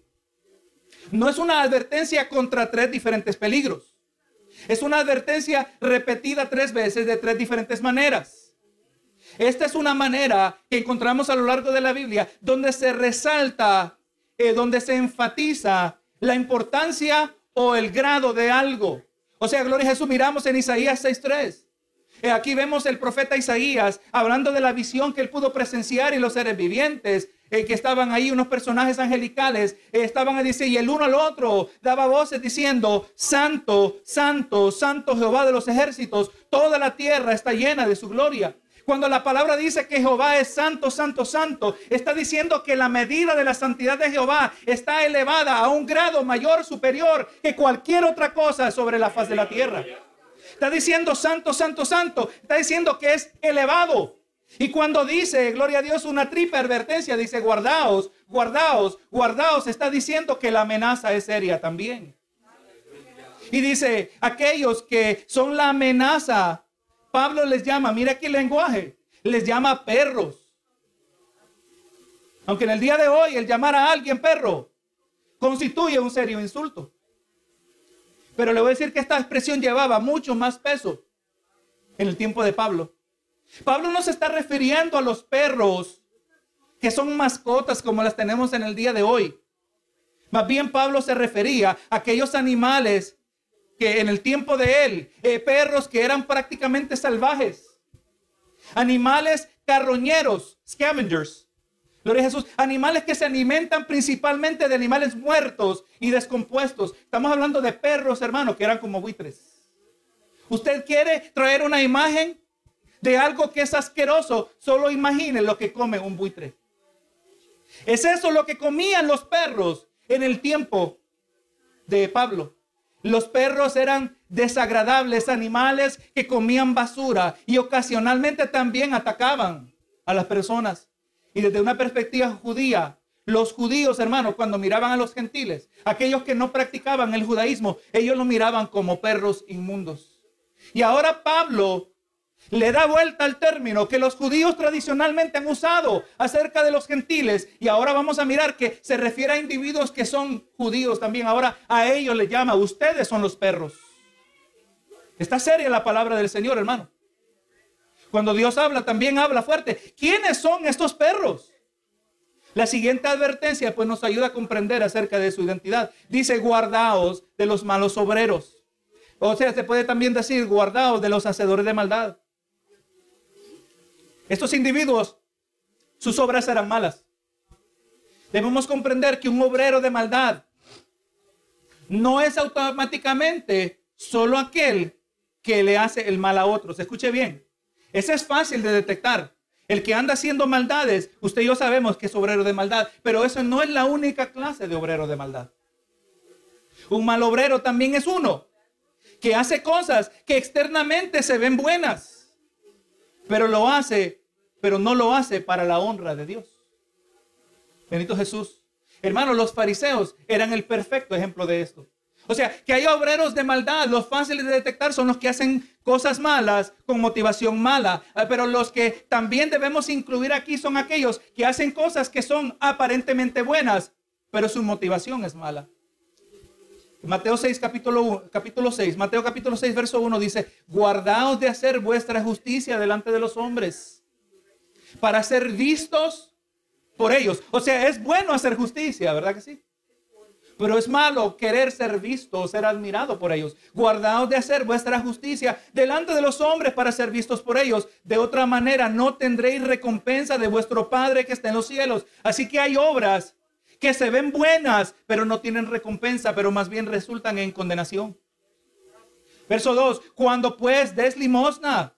No es una advertencia contra tres diferentes peligros. Es una advertencia repetida tres veces de tres diferentes maneras. Esta es una manera que encontramos a lo largo de la Biblia donde se resalta, eh, donde se enfatiza la importancia o el grado de algo. O sea, gloria a Jesús, miramos en Isaías 6.3. Eh, aquí vemos el profeta Isaías hablando de la visión que él pudo presenciar y los seres vivientes eh, que estaban ahí, unos personajes angelicales, eh, estaban a decir, y el uno al otro daba voces diciendo, Santo, Santo, Santo Jehová de los ejércitos, toda la tierra está llena de su gloria. Cuando la palabra dice que Jehová es santo, santo, santo, está diciendo que la medida de la santidad de Jehová está elevada a un grado mayor, superior que cualquier otra cosa sobre la faz de la tierra. Está diciendo santo, santo, santo. Está diciendo que es elevado. Y cuando dice, gloria a Dios, una triple advertencia, dice, guardaos, guardaos, guardaos, está diciendo que la amenaza es seria también. Y dice, aquellos que son la amenaza, Pablo les llama, mira el lenguaje, les llama perros. Aunque en el día de hoy el llamar a alguien perro constituye un serio insulto. Pero le voy a decir que esta expresión llevaba mucho más peso en el tiempo de Pablo. Pablo no se está refiriendo a los perros que son mascotas como las tenemos en el día de hoy. Más bien Pablo se refería a aquellos animales que en el tiempo de él, eh, perros que eran prácticamente salvajes, animales carroñeros, scavengers. Gloria a Jesús, animales que se alimentan principalmente de animales muertos y descompuestos. Estamos hablando de perros, hermanos, que eran como buitres. ¿Usted quiere traer una imagen de algo que es asqueroso? Solo imagine lo que come un buitre. Es eso lo que comían los perros en el tiempo de Pablo. Los perros eran desagradables animales que comían basura y ocasionalmente también atacaban a las personas. Y desde una perspectiva judía, los judíos, hermanos, cuando miraban a los gentiles, aquellos que no practicaban el judaísmo, ellos lo miraban como perros inmundos. Y ahora Pablo le da vuelta al término que los judíos tradicionalmente han usado acerca de los gentiles y ahora vamos a mirar que se refiere a individuos que son judíos también. Ahora a ellos le llama, ustedes son los perros. Está seria la palabra del Señor, hermano. Cuando Dios habla, también habla fuerte. ¿Quiénes son estos perros? La siguiente advertencia pues nos ayuda a comprender acerca de su identidad. Dice, guardaos de los malos obreros. O sea, se puede también decir, guardaos de los hacedores de maldad. Estos individuos, sus obras eran malas. Debemos comprender que un obrero de maldad no es automáticamente solo aquel que le hace el mal a otros. Escuche bien, ese es fácil de detectar. El que anda haciendo maldades, usted y yo sabemos que es obrero de maldad, pero eso no es la única clase de obrero de maldad. Un mal obrero también es uno que hace cosas que externamente se ven buenas pero lo hace, pero no lo hace para la honra de Dios. Bendito Jesús. Hermanos, los fariseos eran el perfecto ejemplo de esto. O sea, que hay obreros de maldad, los fáciles de detectar son los que hacen cosas malas con motivación mala, ah, pero los que también debemos incluir aquí son aquellos que hacen cosas que son aparentemente buenas, pero su motivación es mala. Mateo 6, capítulo, capítulo 6, Mateo capítulo 6, verso 1 dice, guardaos de hacer vuestra justicia delante de los hombres, para ser vistos por ellos. O sea, es bueno hacer justicia, ¿verdad que sí? Pero es malo querer ser visto o ser admirado por ellos. Guardaos de hacer vuestra justicia delante de los hombres para ser vistos por ellos. De otra manera no tendréis recompensa de vuestro Padre que está en los cielos. Así que hay obras que se ven buenas, pero no tienen recompensa, pero más bien resultan en condenación. Verso 2, cuando pues des limosna,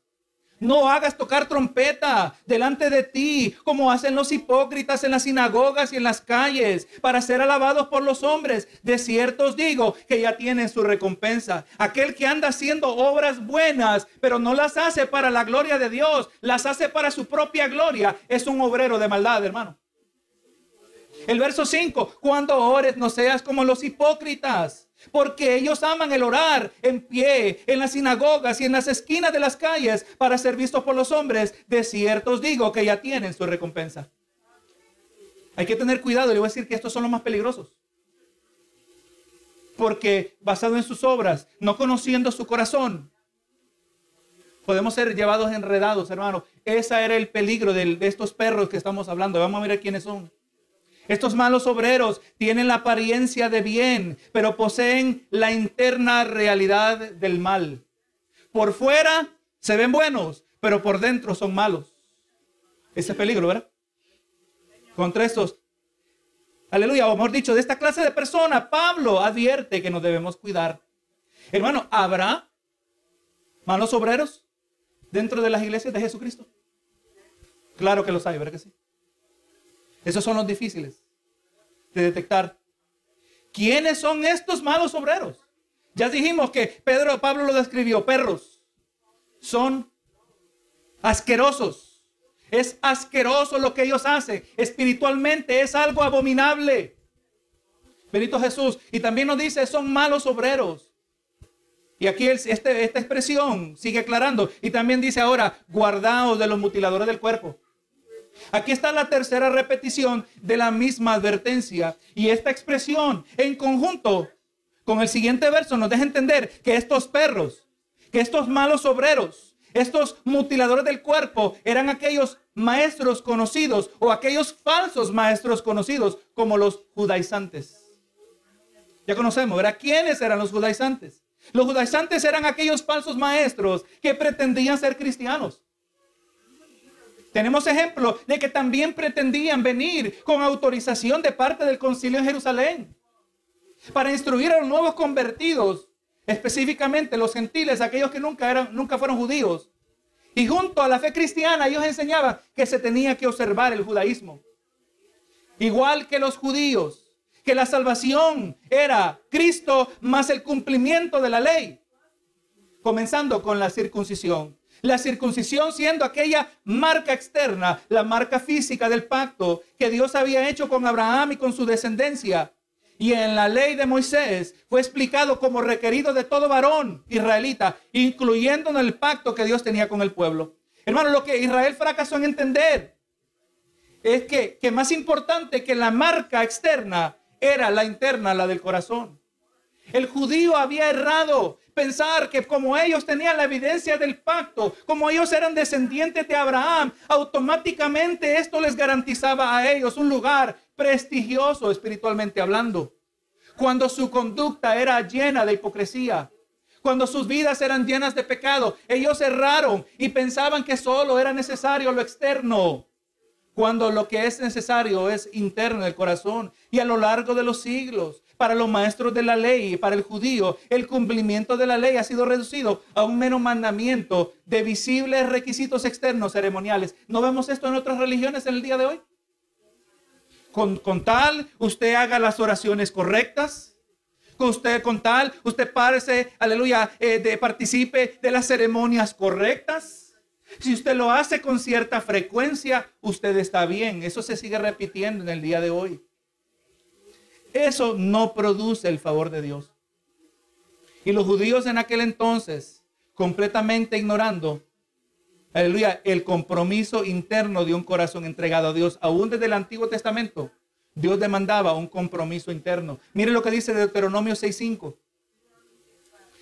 no hagas tocar trompeta delante de ti, como hacen los hipócritas en las sinagogas y en las calles, para ser alabados por los hombres. De cierto os digo que ya tienen su recompensa. Aquel que anda haciendo obras buenas, pero no las hace para la gloria de Dios, las hace para su propia gloria, es un obrero de maldad, hermano. El verso 5, cuando ores no seas como los hipócritas, porque ellos aman el orar en pie, en las sinagogas y en las esquinas de las calles para ser vistos por los hombres. De cierto os digo que ya tienen su recompensa. Hay que tener cuidado, le voy a decir que estos son los más peligrosos. Porque basado en sus obras, no conociendo su corazón, podemos ser llevados enredados, hermano. Ese era el peligro de, de estos perros que estamos hablando. Vamos a ver quiénes son. Estos malos obreros tienen la apariencia de bien, pero poseen la interna realidad del mal. Por fuera se ven buenos, pero por dentro son malos. Ese peligro, ¿verdad? Contra estos. Aleluya, o mejor dicho, de esta clase de persona, Pablo advierte que nos debemos cuidar. Hermano, ¿habrá malos obreros dentro de las iglesias de Jesucristo? Claro que los hay, ¿verdad que sí? Esos son los difíciles de detectar. ¿Quiénes son estos malos obreros? Ya dijimos que Pedro Pablo lo describió, perros. Son asquerosos. Es asqueroso lo que ellos hacen. Espiritualmente es algo abominable. Benito Jesús. Y también nos dice, son malos obreros. Y aquí este, esta expresión sigue aclarando. Y también dice ahora, guardaos de los mutiladores del cuerpo. Aquí está la tercera repetición de la misma advertencia. Y esta expresión en conjunto con el siguiente verso nos deja entender que estos perros, que estos malos obreros, estos mutiladores del cuerpo eran aquellos maestros conocidos o aquellos falsos maestros conocidos como los judaizantes. Ya conocemos, ¿verdad? ¿Quiénes eran los judaizantes? Los judaizantes eran aquellos falsos maestros que pretendían ser cristianos. Tenemos ejemplo de que también pretendían venir con autorización de parte del concilio en Jerusalén para instruir a los nuevos convertidos, específicamente los gentiles, aquellos que nunca, eran, nunca fueron judíos. Y junto a la fe cristiana ellos enseñaban que se tenía que observar el judaísmo. Igual que los judíos, que la salvación era Cristo más el cumplimiento de la ley, comenzando con la circuncisión. La circuncisión siendo aquella marca externa, la marca física del pacto que Dios había hecho con Abraham y con su descendencia. Y en la ley de Moisés fue explicado como requerido de todo varón israelita, incluyendo en el pacto que Dios tenía con el pueblo. Hermano, lo que Israel fracasó en entender es que, que más importante que la marca externa era la interna, la del corazón. El judío había errado pensar que como ellos tenían la evidencia del pacto, como ellos eran descendientes de Abraham, automáticamente esto les garantizaba a ellos un lugar prestigioso espiritualmente hablando. Cuando su conducta era llena de hipocresía, cuando sus vidas eran llenas de pecado, ellos erraron y pensaban que solo era necesario lo externo cuando lo que es necesario es interno del corazón. Y a lo largo de los siglos, para los maestros de la ley para el judío, el cumplimiento de la ley ha sido reducido a un mero mandamiento de visibles requisitos externos ceremoniales. ¿No vemos esto en otras religiones en el día de hoy? Con, con tal, usted haga las oraciones correctas. Con usted, con tal, usted parece, aleluya, eh, de, participe de las ceremonias correctas si usted lo hace con cierta frecuencia, usted está bien. Eso se sigue repitiendo en el día de hoy. Eso no produce el favor de Dios. Y los judíos en aquel entonces, completamente ignorando, aleluya, el compromiso interno de un corazón entregado a Dios, aún desde el Antiguo Testamento, Dios demandaba un compromiso interno. Mire lo que dice Deuteronomio 6.5.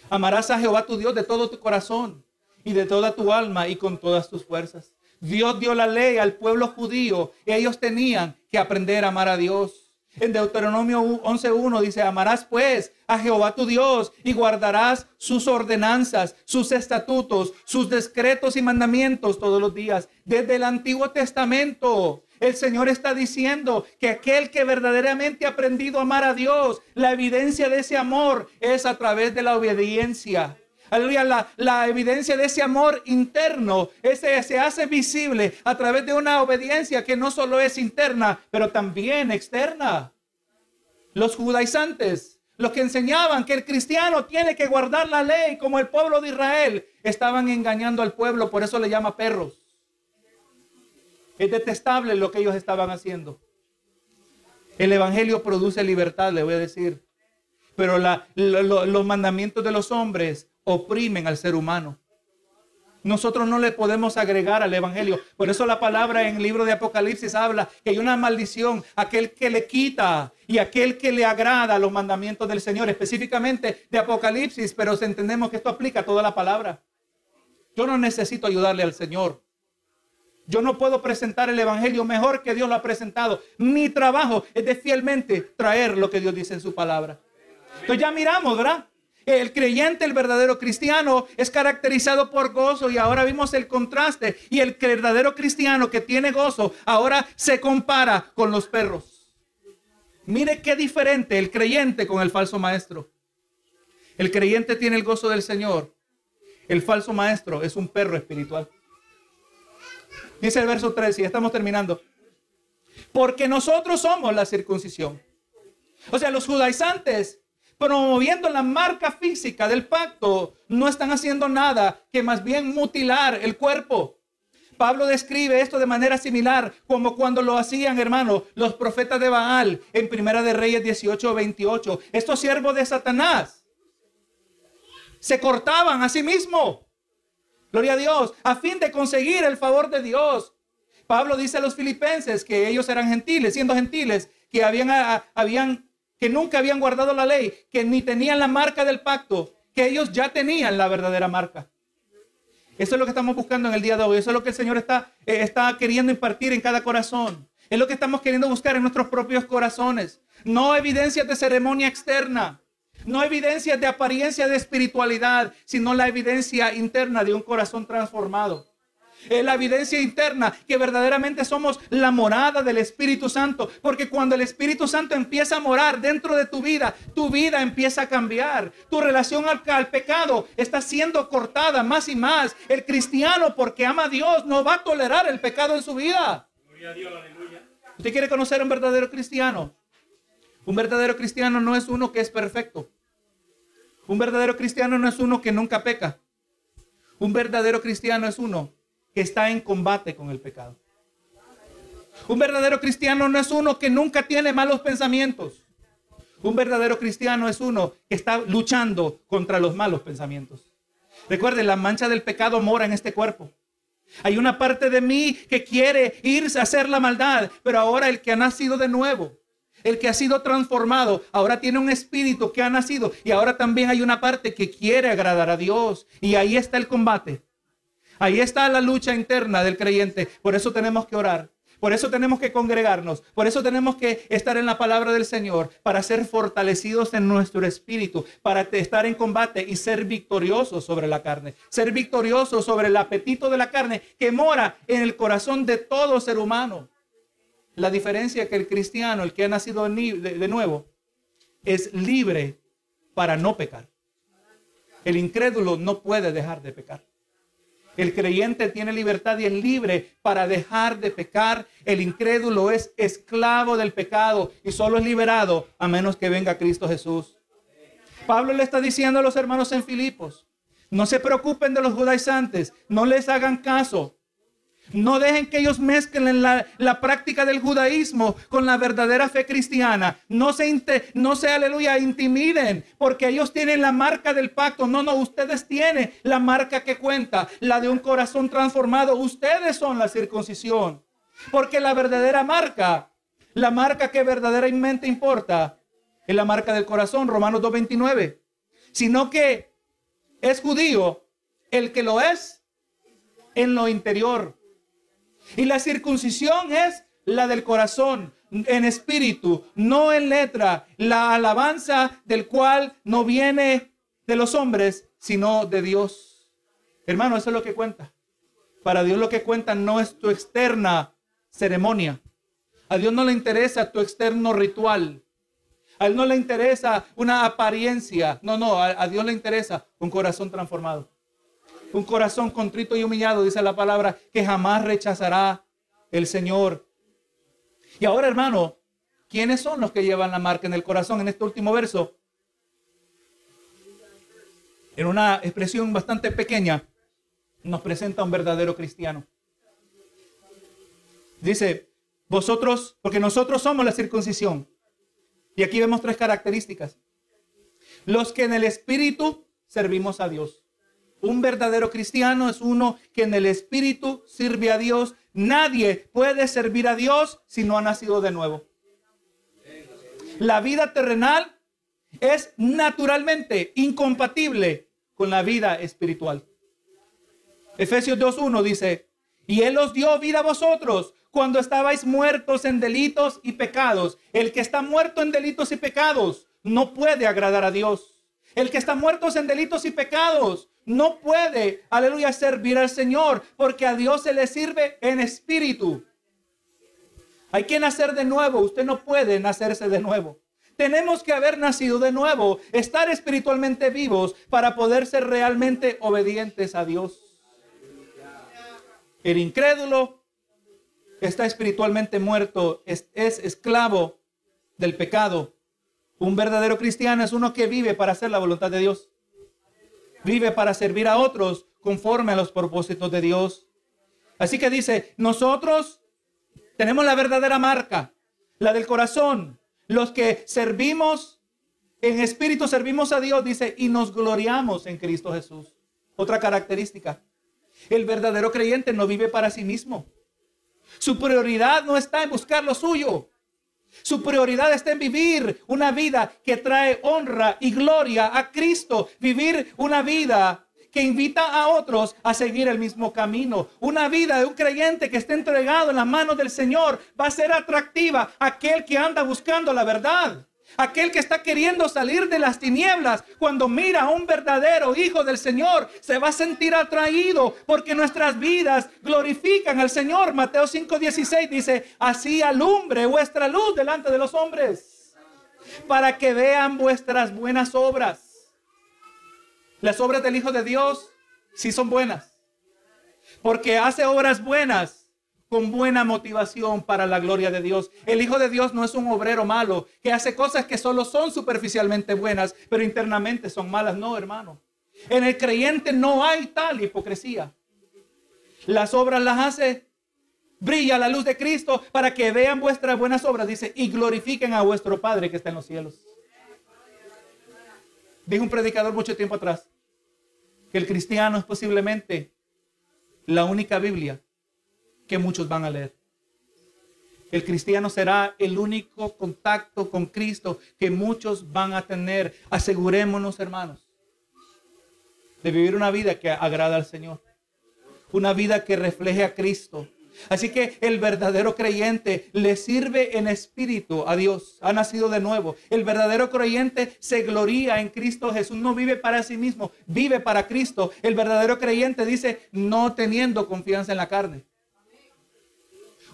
Amarás a Jehová tu Dios de todo tu corazón y de toda tu alma y con todas tus fuerzas. Dios dio la ley al pueblo judío y ellos tenían que aprender a amar a Dios. En Deuteronomio 11.1 dice, amarás pues a Jehová tu Dios y guardarás sus ordenanzas, sus estatutos, sus decretos y mandamientos todos los días. Desde el Antiguo Testamento, el Señor está diciendo que aquel que verdaderamente ha aprendido a amar a Dios, la evidencia de ese amor es a través de la obediencia. Aleluya, la, la, evidencia de ese amor interno, ese se hace visible a través de una obediencia que no solo es interna, pero también externa. Los judaizantes, los que enseñaban que el cristiano tiene que guardar la ley como el pueblo de Israel, estaban engañando al pueblo, por eso le llama perros. Es detestable lo que ellos estaban haciendo. El Evangelio produce libertad, le voy a decir. Pero los mandamientos de los hombres oprimen al ser humano. Nosotros no le podemos agregar al Evangelio. Por eso la palabra en el libro de Apocalipsis habla que hay una maldición, aquel que le quita y aquel que le agrada los mandamientos del Señor, específicamente de Apocalipsis, pero entendemos que esto aplica a toda la palabra. Yo no necesito ayudarle al Señor. Yo no puedo presentar el Evangelio mejor que Dios lo ha presentado. Mi trabajo es de fielmente traer lo que Dios dice en su palabra. Entonces ya miramos, ¿verdad? El creyente, el verdadero cristiano, es caracterizado por gozo y ahora vimos el contraste. Y el verdadero cristiano que tiene gozo ahora se compara con los perros. Mire qué diferente el creyente con el falso maestro. El creyente tiene el gozo del Señor. El falso maestro es un perro espiritual. Dice el verso 3 y estamos terminando. Porque nosotros somos la circuncisión. O sea, los judaizantes promoviendo la marca física del pacto, no están haciendo nada que más bien mutilar el cuerpo. Pablo describe esto de manera similar, como cuando lo hacían, hermano, los profetas de Baal en Primera de Reyes 18 28. Estos siervos de Satanás se cortaban a sí mismos. Gloria a Dios, a fin de conseguir el favor de Dios. Pablo dice a los filipenses que ellos eran gentiles, siendo gentiles, que habían, habían, que nunca habían guardado la ley, que ni tenían la marca del pacto, que ellos ya tenían la verdadera marca. Eso es lo que estamos buscando en el día de hoy. Eso es lo que el Señor está, eh, está queriendo impartir en cada corazón. Es lo que estamos queriendo buscar en nuestros propios corazones. No evidencias de ceremonia externa. No evidencias de apariencia de espiritualidad, sino la evidencia interna de un corazón transformado es la evidencia interna que verdaderamente somos la morada del Espíritu Santo. Porque cuando el Espíritu Santo empieza a morar dentro de tu vida, tu vida empieza a cambiar. Tu relación al, pecado está siendo cortada más y más. El cristiano, porque ama a Dios, no va a tolerar el pecado en su vida. ¿Usted quiere conocer a un verdadero cristiano? Un verdadero cristiano no es uno que es perfecto. Un verdadero cristiano no es uno que nunca peca. Un verdadero cristiano es uno que está en combate con el pecado. Un verdadero cristiano no es uno que nunca tiene malos pensamientos. Un verdadero cristiano es uno que está luchando contra los malos pensamientos. Recuerden, la mancha del pecado mora en este cuerpo. Hay una parte de mí que quiere irse a hacer la maldad, pero ahora el que ha nacido de nuevo, el que ha sido transformado, ahora tiene un espíritu que ha nacido y ahora también hay una parte que quiere agradar a Dios. Y ahí está el combate. Ahí está la lucha interna del creyente. Por eso tenemos que orar. Por eso tenemos que congregarnos. Por eso tenemos que estar en la palabra del Señor para ser fortalecidos en nuestro espíritu, para estar en combate y ser victoriosos sobre la carne. Ser victoriosos sobre el apetito de la carne que mora en el corazón de todo ser humano. La diferencia es que el cristiano, el que ha nacido de nuevo, es libre para no pecar. El incrédulo no puede dejar de pecar. El creyente tiene libertad y es libre para dejar de pecar. El incrédulo es esclavo del pecado y solo es liberado a menos que venga Cristo Jesús. Pablo le está diciendo a los hermanos en Filipos, no se preocupen de los judaizantes, no les hagan caso. No dejen que ellos mezclen la, la, práctica del judaísmo con la verdadera fe cristiana. No se, no se, aleluya, intimiden, porque ellos tienen la marca del pacto. No, no, ustedes tienen la marca que cuenta, la de un corazón transformado. Ustedes son la circuncisión. Porque la verdadera marca, la marca que verdaderamente importa, es la marca del corazón, Romanos 2.29. Sino que es judío el que lo es en lo interior y la circuncisión es la del corazón, en espíritu, no en letra. La alabanza del cual no viene de los hombres, sino de Dios. Hermano, eso es lo que cuenta. Para Dios lo que cuenta no es tu externa ceremonia. A Dios no le interesa tu externo ritual. A Él no le interesa una apariencia. No, no, a, a Dios le interesa un corazón transformado un corazón contrito y humillado, dice la palabra, que jamás rechazará el Señor. Y ahora, hermano, ¿quiénes son los que llevan la marca en el corazón en este último verso? En una expresión bastante pequeña, nos presenta un verdadero cristiano. Dice, vosotros, porque nosotros somos la circuncisión. Y aquí vemos tres características. Los que en el Espíritu servimos a Dios. Un verdadero cristiano es uno que en el Espíritu sirve a Dios. Nadie puede servir a Dios si no ha nacido de nuevo. La vida terrenal es naturalmente incompatible con la vida espiritual. Efesios 2.1 dice, y Él os dio vida a vosotros cuando estabais muertos en delitos y pecados. El que está muerto en delitos y pecados no puede agradar a Dios. El que está muerto en delitos y pecados no puede, aleluya, servir al Señor, porque a Dios se le sirve en espíritu. Hay que nacer de nuevo, usted no puede nacerse de nuevo. Tenemos que haber nacido de nuevo, estar espiritualmente vivos para poder ser realmente obedientes a Dios. El incrédulo está espiritualmente muerto, es, es esclavo del pecado. Un verdadero cristiano es uno que vive para hacer la voluntad de Dios vive para servir a otros conforme a los propósitos de Dios. Así que dice, nosotros tenemos la verdadera marca, la del corazón. Los que servimos en espíritu, servimos a Dios, dice, y nos gloriamos en Cristo Jesús. Otra característica. El verdadero creyente no vive para sí mismo. Su prioridad no está en buscar lo suyo. Su prioridad está en vivir una vida que trae honra y gloria a Cristo. Vivir una vida que invita a otros a seguir el mismo camino. Una vida de un creyente que esté entregado en las manos del Señor va a ser atractiva a aquel que anda buscando la verdad. Aquel que está queriendo salir de las tinieblas, cuando mira a un verdadero hijo del Señor, se va a sentir atraído porque nuestras vidas glorifican al Señor. Mateo 5:16 dice, así alumbre vuestra luz delante de los hombres, para que vean vuestras buenas obras. Las obras del Hijo de Dios sí son buenas, porque hace obras buenas con buena motivación para la gloria de Dios. El Hijo de Dios no es un obrero malo que hace cosas que solo son superficialmente buenas, pero internamente son malas. No, hermano. En el creyente no hay tal hipocresía. Las obras las hace, brilla la luz de Cristo para que vean vuestras buenas obras, dice, y glorifiquen a vuestro Padre que está en los cielos. Dijo un predicador mucho tiempo atrás que el cristiano es posiblemente la única Biblia que muchos van a leer. El cristiano será el único contacto con Cristo que muchos van a tener. Asegurémonos, hermanos, de vivir una vida que agrada al Señor. Una vida que refleje a Cristo. Así que el verdadero creyente le sirve en espíritu a Dios. Ha nacido de nuevo. El verdadero creyente se gloria en Cristo Jesús. No vive para sí mismo, vive para Cristo. El verdadero creyente dice, no teniendo confianza en la carne.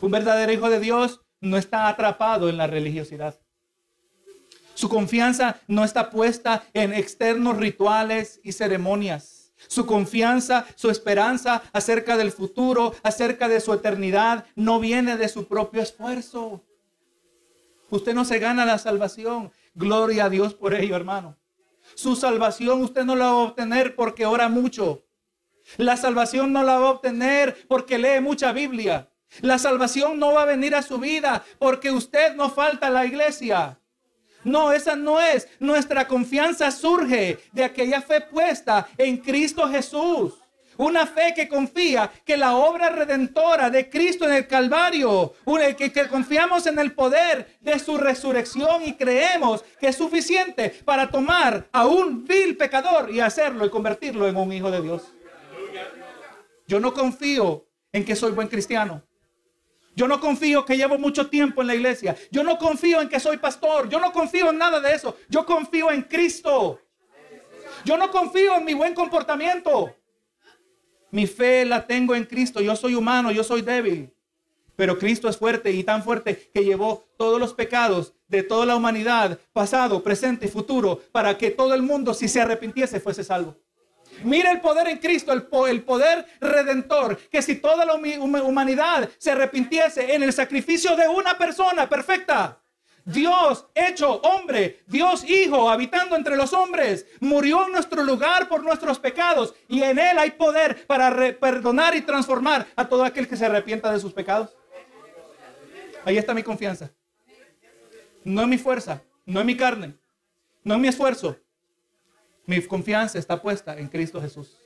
Un verdadero hijo de Dios no está atrapado en la religiosidad. Su confianza no está puesta en externos rituales y ceremonias. Su confianza, su esperanza acerca del futuro, acerca de su eternidad, no viene de su propio esfuerzo. Usted no se gana la salvación. Gloria a Dios por ello, hermano. Su salvación usted no la va a obtener porque ora mucho. La salvación no la va a obtener porque lee mucha Biblia. La salvación no va a venir a su vida porque usted no falta a la iglesia. No, esa no es. Nuestra confianza surge de aquella fe puesta en Cristo Jesús. Una fe que confía que la obra redentora de Cristo en el Calvario, que, que confiamos en el poder de su resurrección y creemos que es suficiente para tomar a un vil pecador y hacerlo y convertirlo en un hijo de Dios. Yo no confío en que soy buen cristiano. Yo no confío que llevo mucho tiempo en la iglesia. Yo no confío en que soy pastor. Yo no confío en nada de eso. Yo confío en Cristo. Yo no confío en mi buen comportamiento. Mi fe la tengo en Cristo. Yo soy humano, yo soy débil. Pero Cristo es fuerte y tan fuerte que llevó todos los pecados de toda la humanidad, pasado, presente y futuro, para que todo el mundo, si se arrepintiese, fuese salvo. Mira el poder en Cristo, el, poder redentor, que si toda la humanidad se arrepintiese en el sacrificio de una persona perfecta, Dios hecho hombre, Dios hijo, habitando entre los hombres, murió en nuestro lugar por nuestros pecados y en él hay poder para perdonar y transformar a todo aquel que se arrepienta de sus pecados. Ahí está mi confianza. No en mi fuerza, no en mi carne, no en mi esfuerzo, mi confianza está puesta en Cristo Jesús.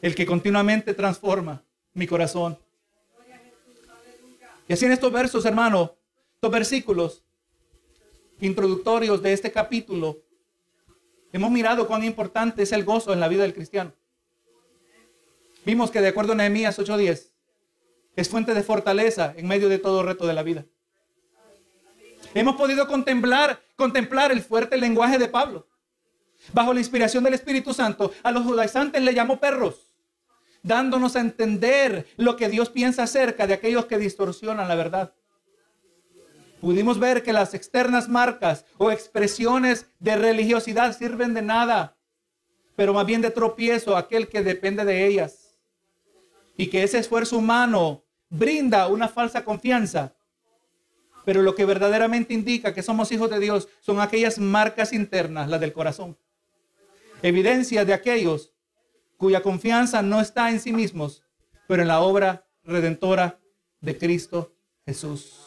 El que continuamente transforma mi corazón. Y así en estos versos, hermano, estos versículos introductorios de este capítulo, hemos mirado cuán importante es el gozo en la vida del cristiano. Vimos que de acuerdo a Nehemías 8:10, es fuente de fortaleza en medio de todo reto de la vida. Hemos podido contemplar, contemplar el fuerte lenguaje de Pablo bajo la inspiración del Espíritu Santo, a los judaizantes le llamó perros, dándonos a entender lo que Dios piensa acerca de aquellos que distorsionan la verdad. Pudimos ver que las externas marcas o expresiones de religiosidad sirven de nada, pero más bien de tropiezo a aquel que depende de ellas. Y que ese esfuerzo humano brinda una falsa confianza. Pero lo que verdaderamente indica que somos hijos de Dios son aquellas marcas internas, las del corazón evidencia de aquellos cuya confianza no está en sí mismos, pero en la obra redentora de Cristo Jesús.